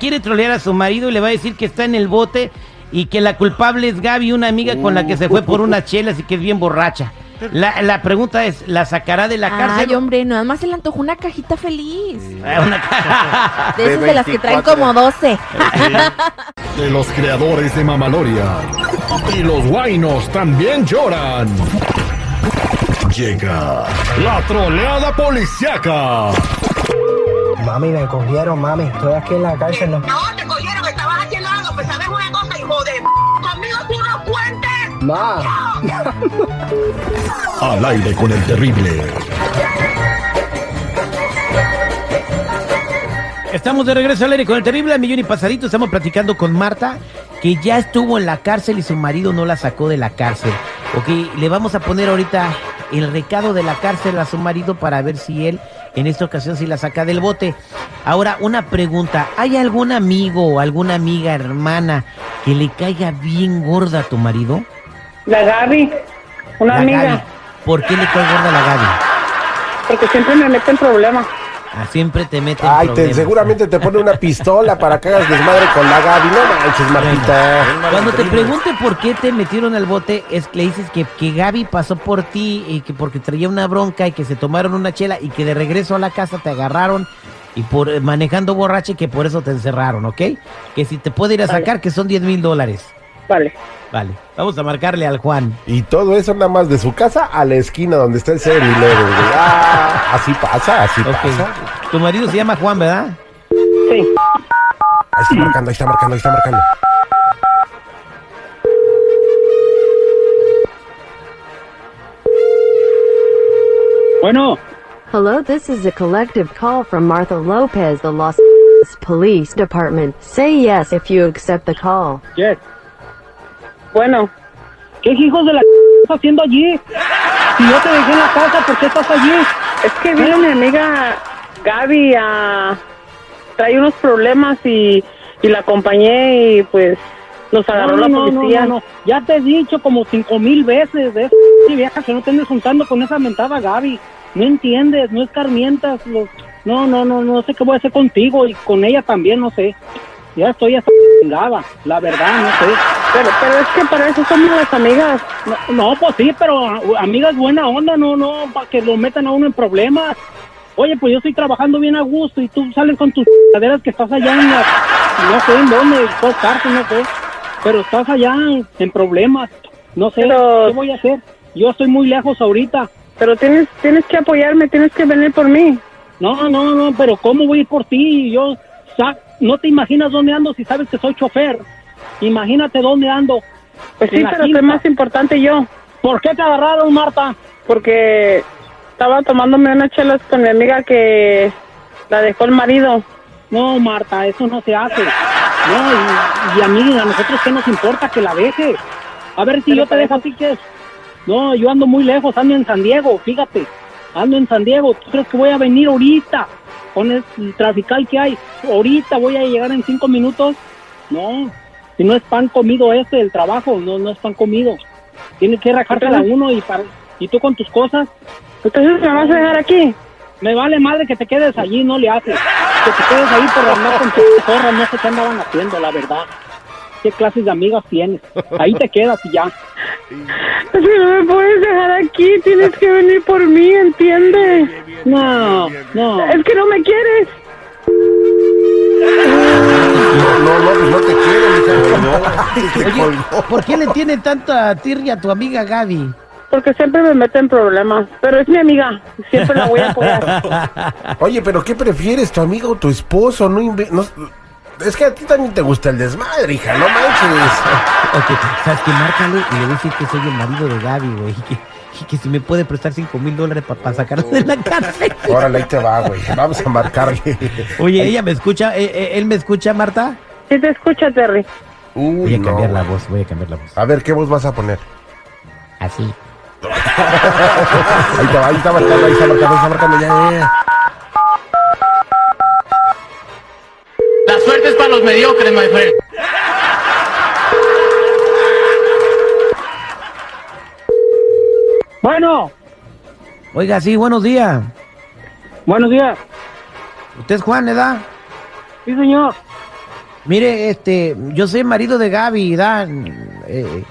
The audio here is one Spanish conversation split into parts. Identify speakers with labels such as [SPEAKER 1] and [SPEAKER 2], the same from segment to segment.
[SPEAKER 1] Quiere trolear a su marido y le va a decir que está en el bote y que la culpable es Gaby, una amiga con la que se fue por unas chelas y que es bien borracha. La, la pregunta es, ¿la sacará de la cárcel?
[SPEAKER 2] Ay, hombre, nada más se le antojó una cajita feliz.
[SPEAKER 1] Ah, una ca-
[SPEAKER 2] De esas de las que traen
[SPEAKER 3] 24.
[SPEAKER 2] como 12.
[SPEAKER 4] De los creadores de Mamaloria. Y los guainos también lloran. Llega la troleada policiaca.
[SPEAKER 5] Mami, me cogieron, mami. Estoy aquí en la cárcel. No.
[SPEAKER 6] No, te cogieron, estabas haciendo algo, pues sabes una cosa, hijo de... Conmigo tú no cuentes.
[SPEAKER 5] Ma.
[SPEAKER 4] Al aire con el terrible.
[SPEAKER 1] Estamos de regreso al aire con el terrible al millón y pasadito. Estamos platicando con Marta, que ya estuvo en la cárcel y su marido no la sacó de la cárcel. Ok, le vamos a poner ahorita el recado de la cárcel a su marido para ver si él en esta ocasión sí la saca del bote. Ahora, una pregunta. ¿Hay algún amigo o alguna amiga, hermana, que le caiga bien gorda a tu marido?
[SPEAKER 7] La Gaby, una
[SPEAKER 1] La
[SPEAKER 7] amiga,
[SPEAKER 1] Gaby. ¿Por qué le cae gorda a la Gaby?
[SPEAKER 7] porque siempre me mete en problemas.
[SPEAKER 1] Siempre te mete en
[SPEAKER 3] Ay, te, seguramente te pone una pistola para que hagas desmadre con la Gaby. No manches, Martita.
[SPEAKER 1] Cuando te pregunte por qué te metieron al bote, es que le dices que, que Gaby pasó por ti y que porque traía una bronca y que se tomaron una chela y que de regreso a la casa te agarraron y por eh, manejando borracha y que por eso te encerraron, ¿ok? Que si te puede ir a sacar, que son 10 mil dólares.
[SPEAKER 7] Vale.
[SPEAKER 1] Vale, vamos a marcarle al Juan.
[SPEAKER 3] Y todo eso nada más de su casa a la esquina donde está el 7-Eleven, güey. Ah, así pasa, así
[SPEAKER 1] Ok.
[SPEAKER 3] pasa.
[SPEAKER 1] Tu marido se llama Juan, ¿verdad?
[SPEAKER 7] Sí.
[SPEAKER 3] Ahí está marcando, ahí está marcando, ahí está marcando.
[SPEAKER 7] Bueno,
[SPEAKER 8] Hello, this is a collective call from Martha Lopez, the Los Police Department. Say yes if you accept the call.
[SPEAKER 7] yes. Bueno. ¿Qué hijos de la estás haciendo allí? Si yo te dejé en la casa, ¿por qué estás allí? Es que vino mi amiga Gaby a... Trae unos problemas y, y la acompañé y pues nos agarró la policía. No, no, Ya te he dicho como cinco mil veces de esa vieja que no te andes juntando con esa mentada Gaby. No entiendes, no escarmientas. Los... No, no, no, no sé qué voy a hacer contigo y con ella también, no sé. Ya estoy hasta la verdad, no sé. Pero, pero es que para eso somos las amigas. No, no, pues sí, pero a- amigas buena onda, no, no, para que lo metan a uno en problemas. Oye, pues yo estoy trabajando bien a gusto y tú sales con tus caderas que estás allá en la, no sé en dónde, cárcel, no sé. Pero estás allá en, problemas. No sé, ¿qué voy a hacer? Yo estoy muy lejos ahorita. Pero tienes, tienes que apoyarme, tienes que venir por mí. No, no, no, pero ¿cómo voy a ir por ti? Yo, sa- no te imaginas dónde ando si sabes que soy chofer. Imagínate dónde ando. Pues sí, pero soy más importante yo. ¿Por qué te agarraron, Marta? Porque estaba tomándome unas chelas con mi amiga que la dejó el marido. No, Marta, eso no se hace. No, y, y a mí, a nosotros, ¿qué nos importa que la deje? A ver si yo te dejo a ti, ¿qué es? No, yo ando muy lejos, ando en San Diego, fíjate. Ando en San Diego. ¿Tú crees que voy a venir ahorita? Con el trafical que hay. Ahorita voy a llegar en cinco minutos. No, si no es pan comido este, el trabajo, no, no es pan comido. Tiene que rajártela a uno y para, y tú con tus cosas. Entonces, ¿me vas a dejar aquí? Me vale madre que te quedes allí, no le haces. Que te quedes ahí por andar con tus zorras, no sé qué andaban haciendo, la verdad. ¿Qué clases de amigas tienes? Ahí te quedas y ya. Que no me puedes dejar aquí, tienes que venir por mí, ¿entiendes? No, no. Es que no me quieres.
[SPEAKER 3] No, no, no, pues no te quiero, mija. Te
[SPEAKER 1] Oye. ¿por qué le tiene tanta tirria a tu amiga Gaby?
[SPEAKER 7] Porque siempre me mete en problemas. Pero es mi amiga. Siempre la voy a apoyar.
[SPEAKER 3] Oye, pero ¿qué prefieres, tu amigo o tu esposo? No, inve- no- Es que a ti también te gusta el desmadre, hija, no manches.
[SPEAKER 1] Ok, sabes que márcale y le voy a decir que soy el marido de Gaby, güey. Y que, y que si me puede prestar 5 mil dólares para sacarlo de la cárcel.
[SPEAKER 3] Órale, ahí te va, güey. Vamos a marcarle.
[SPEAKER 1] Oye, ella me escucha, eh, eh, él me escucha, Marta.
[SPEAKER 7] Sí te escucha, Terry.
[SPEAKER 3] Uy,
[SPEAKER 1] Voy a
[SPEAKER 3] no,
[SPEAKER 1] cambiar la voz, voy a cambiar la voz.
[SPEAKER 3] A ver, ¿qué voz vas a poner?
[SPEAKER 1] Así.
[SPEAKER 3] Ahí te va, ahí está marcando, ahí está marcando, ahí está marcando, ya, ya,
[SPEAKER 9] suerte es para los mediocres, my friend.
[SPEAKER 7] Bueno,
[SPEAKER 1] Oiga, sí, buenos días.
[SPEAKER 7] buenos días.
[SPEAKER 1] ¿Usted es Juan, edad?
[SPEAKER 7] Sí, señor.
[SPEAKER 1] Mire, este, yo soy el marido de Gaby, ¿verdad? Eh,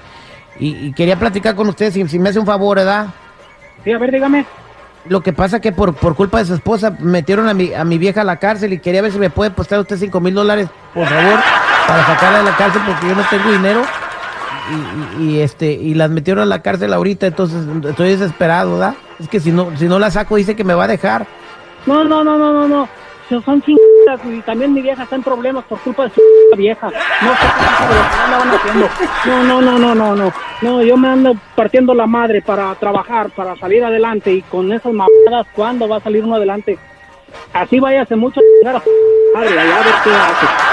[SPEAKER 1] y, y quería platicar con usted si, si me hace un favor, ¿verdad?
[SPEAKER 7] Sí, a ver, dígame.
[SPEAKER 1] Lo que pasa que por, por culpa de su esposa metieron a mi, a mi vieja a la cárcel y quería ver si me puede postar usted cinco mil dólares, por favor, para sacarla de la cárcel porque yo no tengo dinero. Y, y- y, este y las metieron a la cárcel ahorita, entonces estoy desesperado, ¿verdad? Es que si no si no la saco dice que me va a dejar.
[SPEAKER 7] No, no, no, no, no, no. Son chingadas y también mi vieja está en problemas por culpa de su vieja. No sé qué haciendo. No, no, no, no, no, no. No, yo me ando partiendo la madre para trabajar, para salir adelante y con esas mamadas, ¿cuándo va a salir uno adelante? Así váyase mucho a madre, allá a qué.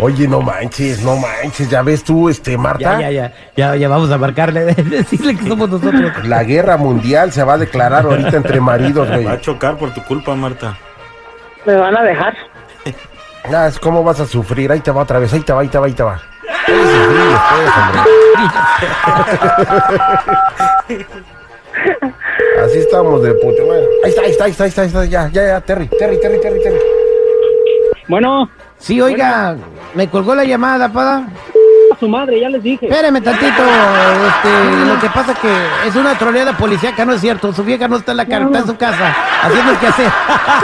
[SPEAKER 3] Oye, no manches, no manches, ya ves tú, este, Marta.
[SPEAKER 1] Ya, ya, ya, ya, ya vamos a marcarle, decirle que somos nosotros.
[SPEAKER 3] La guerra mundial se va a declarar ahorita entre maridos, güey.
[SPEAKER 10] Va a chocar por tu culpa, Marta.
[SPEAKER 7] ¿Me van a dejar?
[SPEAKER 3] Ah, es ¿Cómo vas a sufrir? Ahí te va otra vez, ahí te va, ahí te va, ahí te va. Puedes sufrir después, hombre. Así estamos de puta. Bueno, ahí está, ahí está, ahí está, ahí está, ahí está, ya, ya, ya, Terry, Terry, Terry, Terry, Terry.
[SPEAKER 7] Bueno,
[SPEAKER 1] Sí, oiga, me colgó la llamada, pada.
[SPEAKER 7] a su madre, ya les dije.
[SPEAKER 1] Espéreme tantito, este, lo que pasa que es una troleada policíaca, no es cierto, su vieja no está en la cara, está en su casa, haciendo el.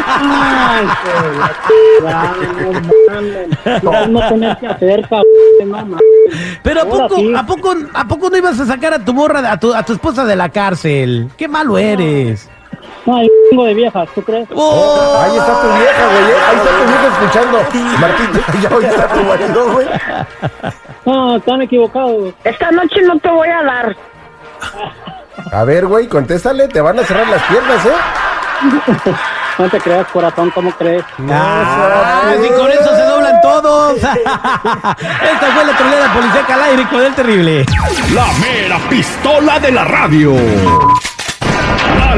[SPEAKER 7] Ay, que la chingada, no mames. No tener que hacer, cabrón, no.
[SPEAKER 1] Pero ¿a poco,
[SPEAKER 7] sí.
[SPEAKER 1] a poco, a poco no ibas a sacar a tu morra, a tu, a tu esposa de la cárcel? Qué malo eres.
[SPEAKER 7] No, chingo de viejas, ¿tú crees?
[SPEAKER 1] Oh.
[SPEAKER 3] Ahí está tu vieja, güey, eh, ahí está tu vieja escuchando. Martín, ya ahí está tu marido, güey.
[SPEAKER 7] No, están equivocados.
[SPEAKER 6] Esta noche no te voy a dar.
[SPEAKER 3] A ver, güey, contéstale, te van a cerrar las piernas, ¿eh?
[SPEAKER 7] No te creas, corazón, ¿cómo crees?
[SPEAKER 1] Ah, y con eso se doblan todos. Esta fue la troleada policíaca al aire con el terrible.
[SPEAKER 4] La mera pistola de la radio.